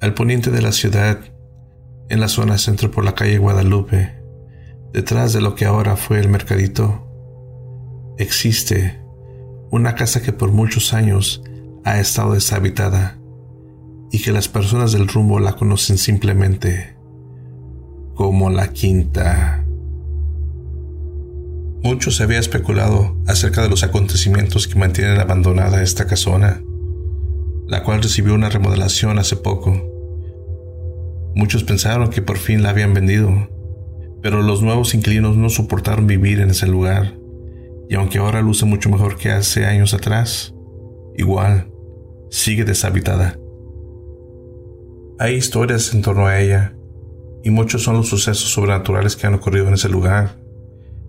Al poniente de la ciudad, en la zona centro por la calle Guadalupe, detrás de lo que ahora fue el mercadito, existe una casa que por muchos años ha estado deshabitada y que las personas del rumbo la conocen simplemente como la quinta. Mucho se había especulado acerca de los acontecimientos que mantienen abandonada esta casona, la cual recibió una remodelación hace poco. Muchos pensaron que por fin la habían vendido, pero los nuevos inquilinos no soportaron vivir en ese lugar, y aunque ahora luce mucho mejor que hace años atrás, igual sigue deshabitada. Hay historias en torno a ella, y muchos son los sucesos sobrenaturales que han ocurrido en ese lugar.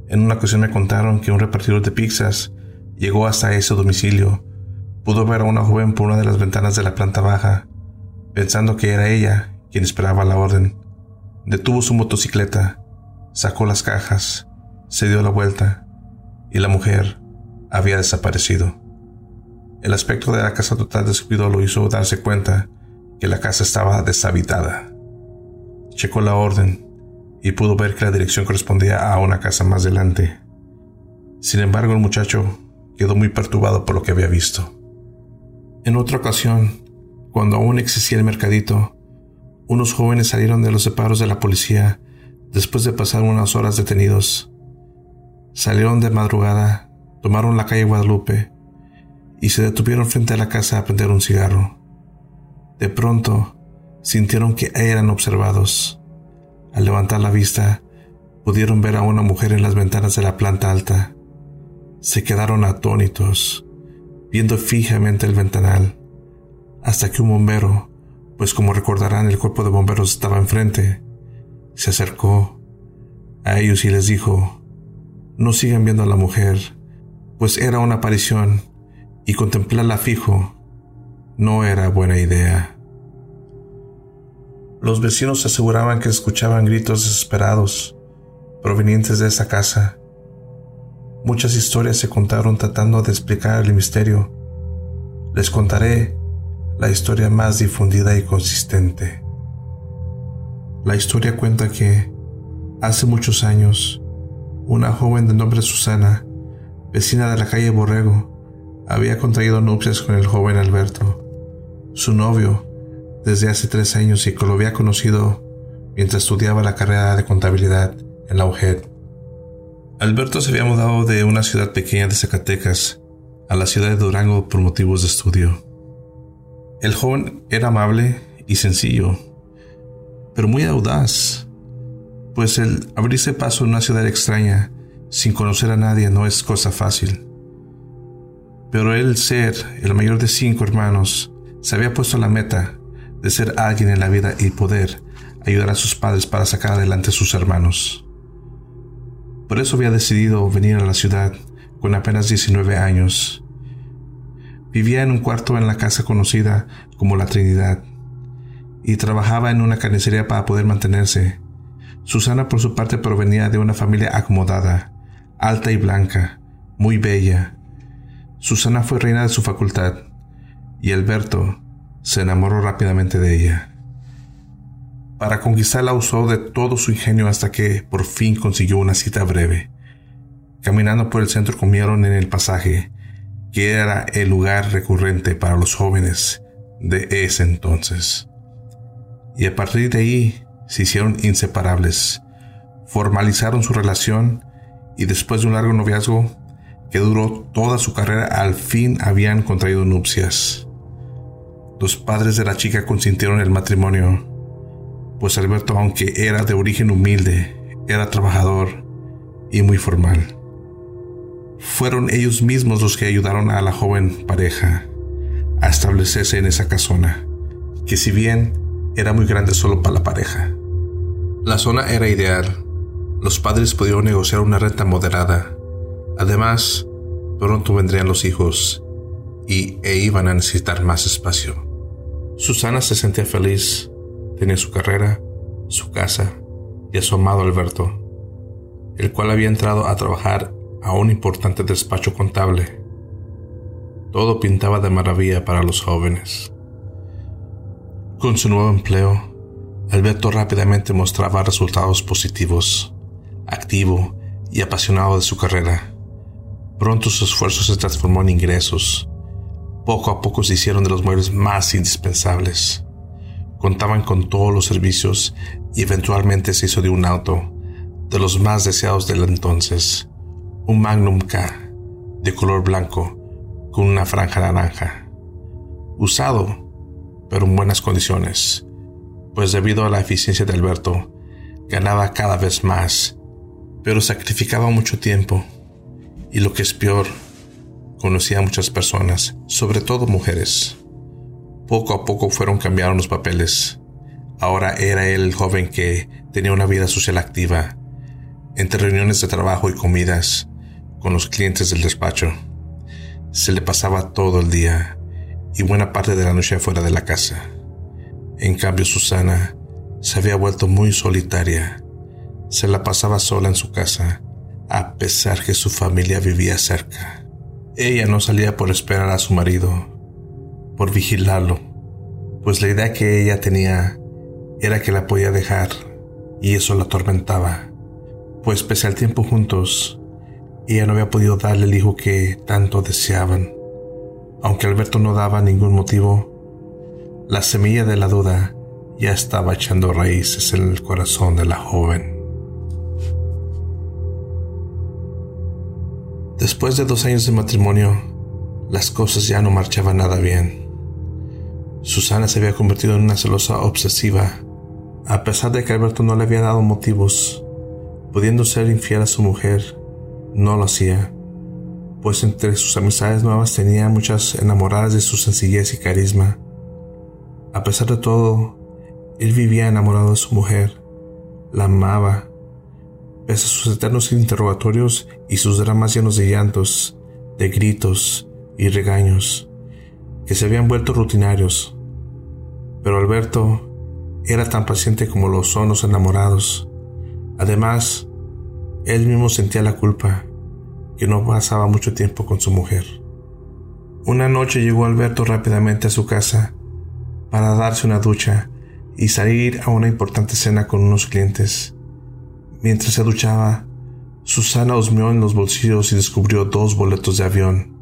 En una ocasión me contaron que un repartidor de pizzas llegó hasta ese domicilio, pudo ver a una joven por una de las ventanas de la planta baja, pensando que era ella quien esperaba la orden. Detuvo su motocicleta, sacó las cajas, se dio la vuelta y la mujer había desaparecido. El aspecto de la casa total descuido lo hizo darse cuenta que la casa estaba deshabitada. Checó la orden y pudo ver que la dirección correspondía a una casa más adelante. Sin embargo, el muchacho quedó muy perturbado por lo que había visto. En otra ocasión, cuando aún existía el mercadito, unos jóvenes salieron de los separos de la policía después de pasar unas horas detenidos. Salieron de madrugada, tomaron la calle Guadalupe y se detuvieron frente a la casa a prender un cigarro. De pronto, sintieron que eran observados. Al levantar la vista, pudieron ver a una mujer en las ventanas de la planta alta. Se quedaron atónitos, viendo fijamente el ventanal, hasta que un bombero, pues como recordarán el cuerpo de bomberos estaba enfrente, se acercó a ellos y les dijo, no sigan viendo a la mujer, pues era una aparición y contemplarla fijo no era buena idea. Los vecinos aseguraban que escuchaban gritos desesperados provenientes de esa casa. Muchas historias se contaron tratando de explicar el misterio. Les contaré la historia más difundida y consistente. La historia cuenta que, hace muchos años, una joven de nombre Susana, vecina de la calle Borrego, había contraído nupcias con el joven Alberto, su novio, desde hace tres años y que lo había conocido mientras estudiaba la carrera de contabilidad en la UGED. Alberto se había mudado de una ciudad pequeña de Zacatecas a la ciudad de Durango por motivos de estudio. El joven era amable y sencillo, pero muy audaz, pues el abrirse paso en una ciudad extraña sin conocer a nadie no es cosa fácil. Pero él ser el mayor de cinco hermanos se había puesto la meta de ser alguien en la vida y poder ayudar a sus padres para sacar adelante a sus hermanos. Por eso había decidido venir a la ciudad con apenas 19 años. Vivía en un cuarto en la casa conocida como la Trinidad y trabajaba en una carnicería para poder mantenerse. Susana por su parte provenía de una familia acomodada, alta y blanca, muy bella. Susana fue reina de su facultad y Alberto se enamoró rápidamente de ella. Para conquistarla usó de todo su ingenio hasta que por fin consiguió una cita breve. Caminando por el centro comieron en el pasaje, que era el lugar recurrente para los jóvenes de ese entonces. Y a partir de ahí se hicieron inseparables, formalizaron su relación y después de un largo noviazgo que duró toda su carrera al fin habían contraído nupcias. Los padres de la chica consintieron el matrimonio, pues Alberto, aunque era de origen humilde, era trabajador y muy formal. Fueron ellos mismos los que ayudaron a la joven pareja a establecerse en esa casona, que si bien era muy grande solo para la pareja. La zona era ideal. Los padres pudieron negociar una renta moderada. Además, pronto vendrían los hijos y e iban a necesitar más espacio. Susana se sentía feliz. Tenía su carrera, su casa y a su amado Alberto, el cual había entrado a trabajar a un importante despacho contable. Todo pintaba de maravilla para los jóvenes. Con su nuevo empleo, Alberto rápidamente mostraba resultados positivos, activo y apasionado de su carrera. Pronto su esfuerzo se transformó en ingresos. Poco a poco se hicieron de los muebles más indispensables. Contaban con todos los servicios y eventualmente se hizo de un auto, de los más deseados del entonces, un Magnum K, de color blanco, con una franja naranja. Usado, pero en buenas condiciones pues debido a la eficiencia de Alberto, ganaba cada vez más, pero sacrificaba mucho tiempo. Y lo que es peor, conocía a muchas personas, sobre todo mujeres. Poco a poco fueron cambiando los papeles. Ahora era él el joven que tenía una vida social activa, entre reuniones de trabajo y comidas, con los clientes del despacho. Se le pasaba todo el día y buena parte de la noche fuera de la casa. En cambio, Susana se había vuelto muy solitaria. Se la pasaba sola en su casa, a pesar que su familia vivía cerca. Ella no salía por esperar a su marido, por vigilarlo, pues la idea que ella tenía era que la podía dejar, y eso la atormentaba, pues pese al tiempo juntos, ella no había podido darle el hijo que tanto deseaban. Aunque Alberto no daba ningún motivo, la semilla de la duda ya estaba echando raíces en el corazón de la joven. Después de dos años de matrimonio, las cosas ya no marchaban nada bien. Susana se había convertido en una celosa obsesiva, a pesar de que Alberto no le había dado motivos, pudiendo ser infiel a su mujer, no lo hacía, pues entre sus amistades nuevas tenía muchas enamoradas de su sencillez y carisma a pesar de todo, él vivía enamorado de su mujer, la amaba, pese a sus eternos interrogatorios y sus dramas llenos de llantos, de gritos y regaños, que se habían vuelto rutinarios. Pero Alberto era tan paciente como lo son los enamorados. Además, él mismo sentía la culpa, que no pasaba mucho tiempo con su mujer. Una noche llegó Alberto rápidamente a su casa para darse una ducha y salir a una importante cena con unos clientes. Mientras se duchaba, Susana husmeó en los bolsillos y descubrió dos boletos de avión.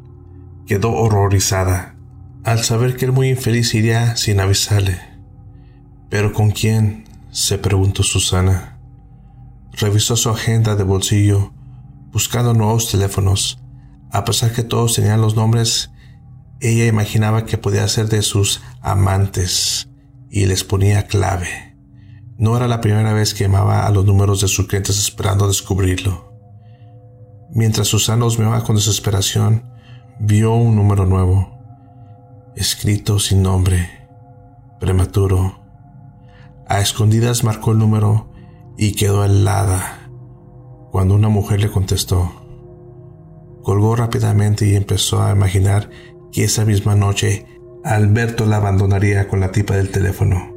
Quedó horrorizada al saber que el muy infeliz iría sin avisarle. ¿Pero con quién? se preguntó Susana. Revisó su agenda de bolsillo, buscando nuevos teléfonos, a pesar que todos tenían los nombres ella imaginaba que podía ser de sus amantes y les ponía clave. No era la primera vez que llamaba a los números de sus clientes esperando descubrirlo. Mientras Susana miraba con desesperación, vio un número nuevo, escrito sin nombre, prematuro. A escondidas marcó el número y quedó helada cuando una mujer le contestó. Colgó rápidamente y empezó a imaginar que esa misma noche Alberto la abandonaría con la tipa del teléfono.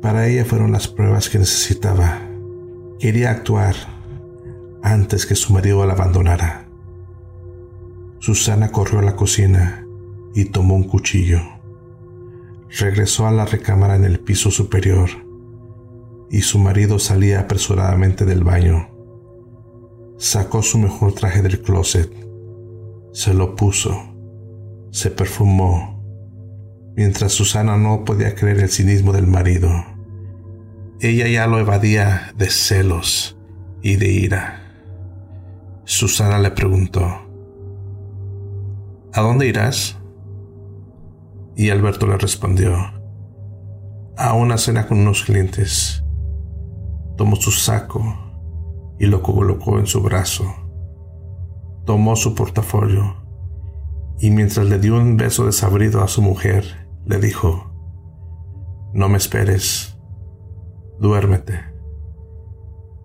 Para ella fueron las pruebas que necesitaba. Quería actuar antes que su marido la abandonara. Susana corrió a la cocina y tomó un cuchillo. Regresó a la recámara en el piso superior y su marido salía apresuradamente del baño. Sacó su mejor traje del closet, se lo puso se perfumó, mientras Susana no podía creer el cinismo del marido. Ella ya lo evadía de celos y de ira. Susana le preguntó, ¿A dónde irás? Y Alberto le respondió, a una cena con unos clientes. Tomó su saco y lo colocó en su brazo. Tomó su portafolio y mientras le dio un beso desabrido a su mujer, le dijo, No me esperes, duérmete.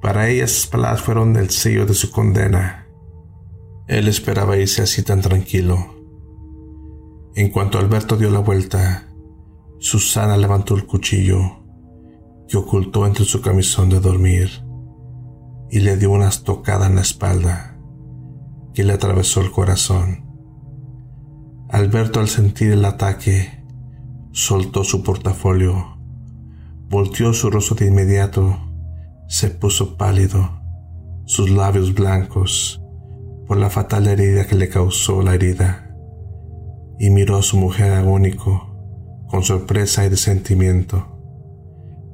Para ella esas palabras fueron el sello de su condena. Él esperaba irse así tan tranquilo. En cuanto Alberto dio la vuelta, Susana levantó el cuchillo que ocultó entre su camisón de dormir y le dio una estocada en la espalda que le atravesó el corazón. Alberto al sentir el ataque soltó su portafolio, volteó su rostro de inmediato, se puso pálido, sus labios blancos, por la fatal herida que le causó la herida, y miró a su mujer agónico, con sorpresa y de sentimiento.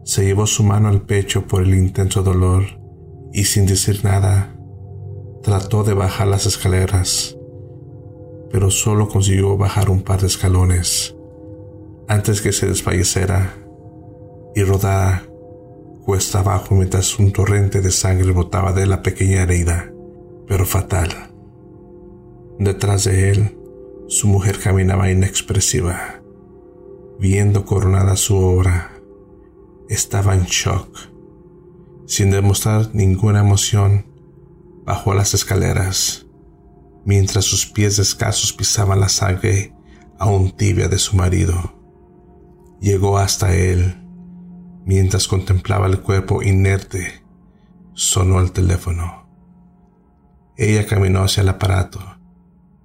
Se llevó su mano al pecho por el intenso dolor y sin decir nada, trató de bajar las escaleras, pero solo consiguió bajar un par de escalones antes que se desfalleciera y rodara cuesta abajo mientras un torrente de sangre botaba de la pequeña herida, pero fatal. Detrás de él, su mujer caminaba inexpresiva, viendo coronada su obra. Estaba en shock. Sin demostrar ninguna emoción, bajó las escaleras, mientras sus pies escasos pisaban la sangre aún tibia de su marido. Llegó hasta él. Mientras contemplaba el cuerpo inerte, sonó el teléfono. Ella caminó hacia el aparato,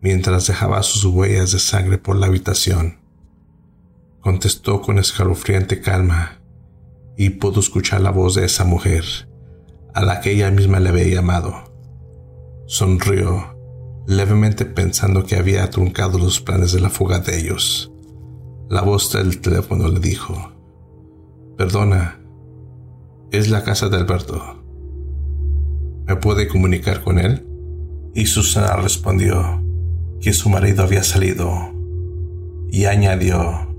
mientras dejaba sus huellas de sangre por la habitación. Contestó con escalofriante calma y pudo escuchar la voz de esa mujer, a la que ella misma le había llamado. Sonrió, levemente pensando que había truncado los planes de la fuga de ellos. La voz del teléfono le dijo, Perdona, es la casa de Alberto. ¿Me puede comunicar con él? Y Susana respondió que su marido había salido y añadió,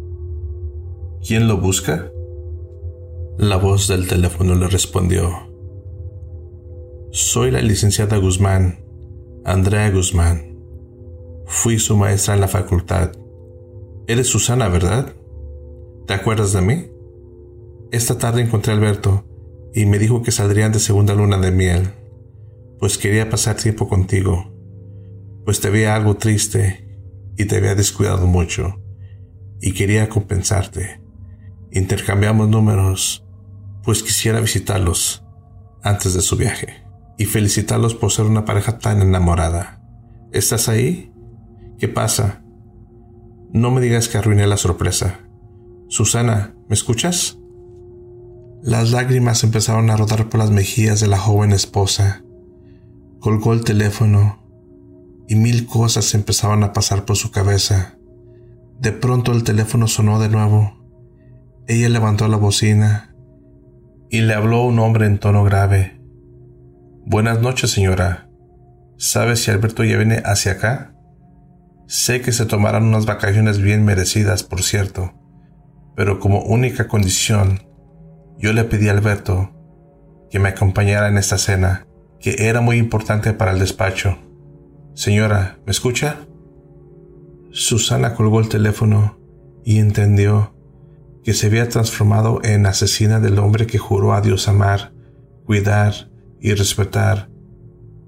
¿quién lo busca? La voz del teléfono le respondió, soy la licenciada Guzmán, Andrea Guzmán. Fui su maestra en la facultad Eres Susana, ¿verdad? ¿Te acuerdas de mí? Esta tarde encontré a Alberto y me dijo que saldrían de segunda luna de miel, pues quería pasar tiempo contigo, pues te veía algo triste y te había descuidado mucho, y quería compensarte. Intercambiamos números, pues quisiera visitarlos antes de su viaje y felicitarlos por ser una pareja tan enamorada. ¿Estás ahí? ¿Qué pasa? No me digas que arruiné la sorpresa. Susana, ¿me escuchas? Las lágrimas empezaron a rodar por las mejillas de la joven esposa. Colgó el teléfono y mil cosas empezaban a pasar por su cabeza. De pronto el teléfono sonó de nuevo. Ella levantó la bocina y le habló un hombre en tono grave. Buenas noches, señora. ¿Sabe si Alberto ya viene hacia acá? Sé que se tomarán unas vacaciones bien merecidas, por cierto, pero como única condición, yo le pedí a Alberto que me acompañara en esta cena, que era muy importante para el despacho. Señora, ¿me escucha? Susana colgó el teléfono y entendió que se había transformado en asesina del hombre que juró a Dios amar, cuidar y respetar,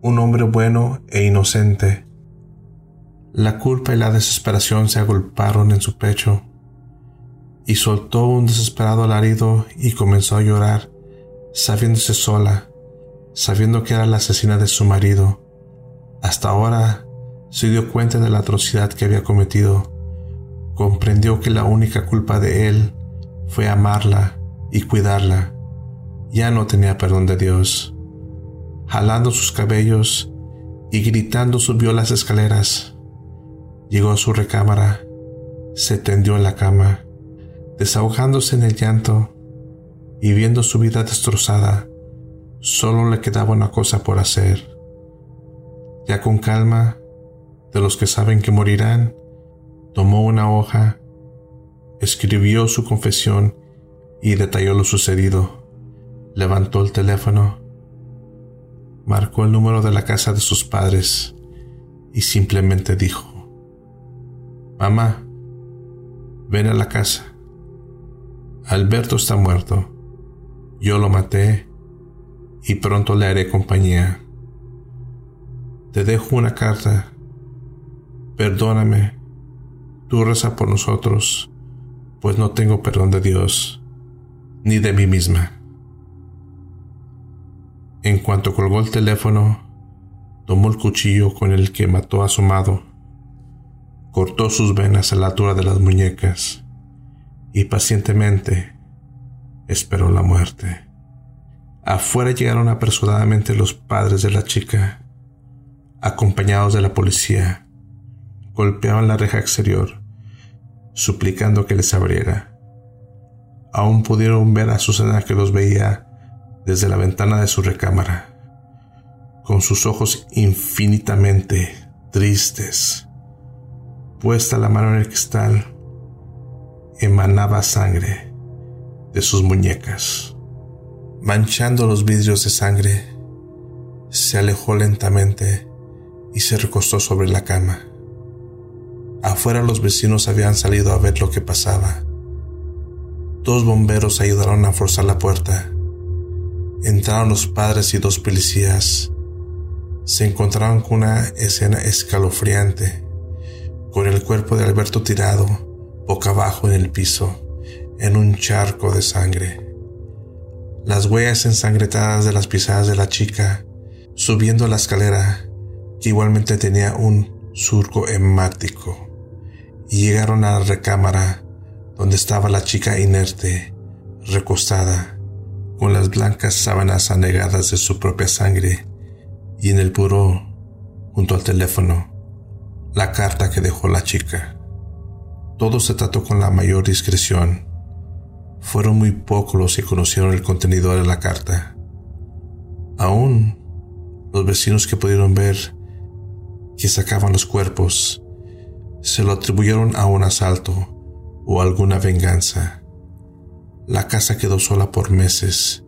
un hombre bueno e inocente la culpa y la desesperación se agolparon en su pecho y soltó un desesperado alarido y comenzó a llorar, sabiéndose sola, sabiendo que era la asesina de su marido. Hasta ahora se dio cuenta de la atrocidad que había cometido. Comprendió que la única culpa de él fue amarla y cuidarla. Ya no tenía perdón de Dios. Jalando sus cabellos y gritando subió las escaleras. Llegó a su recámara, se tendió en la cama, desahogándose en el llanto y viendo su vida destrozada, solo le quedaba una cosa por hacer. Ya con calma, de los que saben que morirán, tomó una hoja, escribió su confesión y detalló lo sucedido. Levantó el teléfono, marcó el número de la casa de sus padres y simplemente dijo, Mamá, ven a la casa. Alberto está muerto. Yo lo maté y pronto le haré compañía. Te dejo una carta. Perdóname. Tú reza por nosotros, pues no tengo perdón de Dios, ni de mí misma. En cuanto colgó el teléfono, tomó el cuchillo con el que mató a su amado cortó sus venas a la altura de las muñecas y pacientemente esperó la muerte. Afuera llegaron apresuradamente los padres de la chica, acompañados de la policía. Golpeaban la reja exterior, suplicando que les abriera. Aún pudieron ver a Susana que los veía desde la ventana de su recámara, con sus ojos infinitamente tristes. Puesta la mano en el cristal, emanaba sangre de sus muñecas manchando los vidrios de sangre, se alejó lentamente y se recostó sobre la cama. Afuera los vecinos habían salido a ver lo que pasaba. Dos bomberos ayudaron a forzar la puerta. Entraron los padres y dos policías. Se encontraron con una escena escalofriante, con el cuerpo de Alberto tirado, boca abajo en el piso, en un charco de sangre las huellas ensangretadas de las pisadas de la chica, subiendo la escalera, que igualmente tenía un surco hemático, y llegaron a la recámara donde estaba la chica inerte, recostada, con las blancas sábanas anegadas de su propia sangre, y en el puro, junto al teléfono, la carta que dejó la chica. Todo se trató con la mayor discreción fueron muy pocos los que conocieron el contenido de la carta. Aún los vecinos que pudieron ver que sacaban los cuerpos se lo atribuyeron a un asalto o alguna venganza. La casa quedó sola por meses.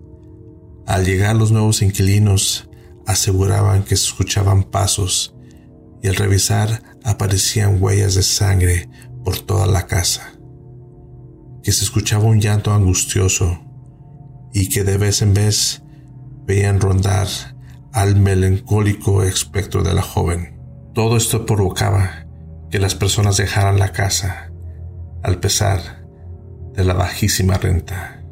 Al llegar los nuevos inquilinos aseguraban que se escuchaban pasos y al revisar aparecían huellas de sangre por toda la casa que se escuchaba un llanto angustioso y que de vez en vez veían rondar al melancólico espectro de la joven. Todo esto provocaba que las personas dejaran la casa, al pesar de la bajísima renta.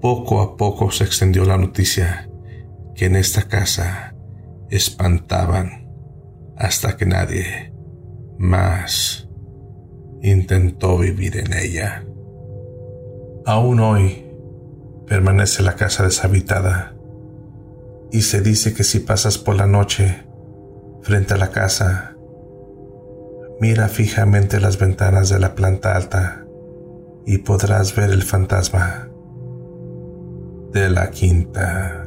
Poco a poco se extendió la noticia que en esta casa espantaban hasta que nadie más intentó vivir en ella. Aún hoy permanece la casa deshabitada y se dice que si pasas por la noche frente a la casa, mira fijamente las ventanas de la planta alta y podrás ver el fantasma de la quinta.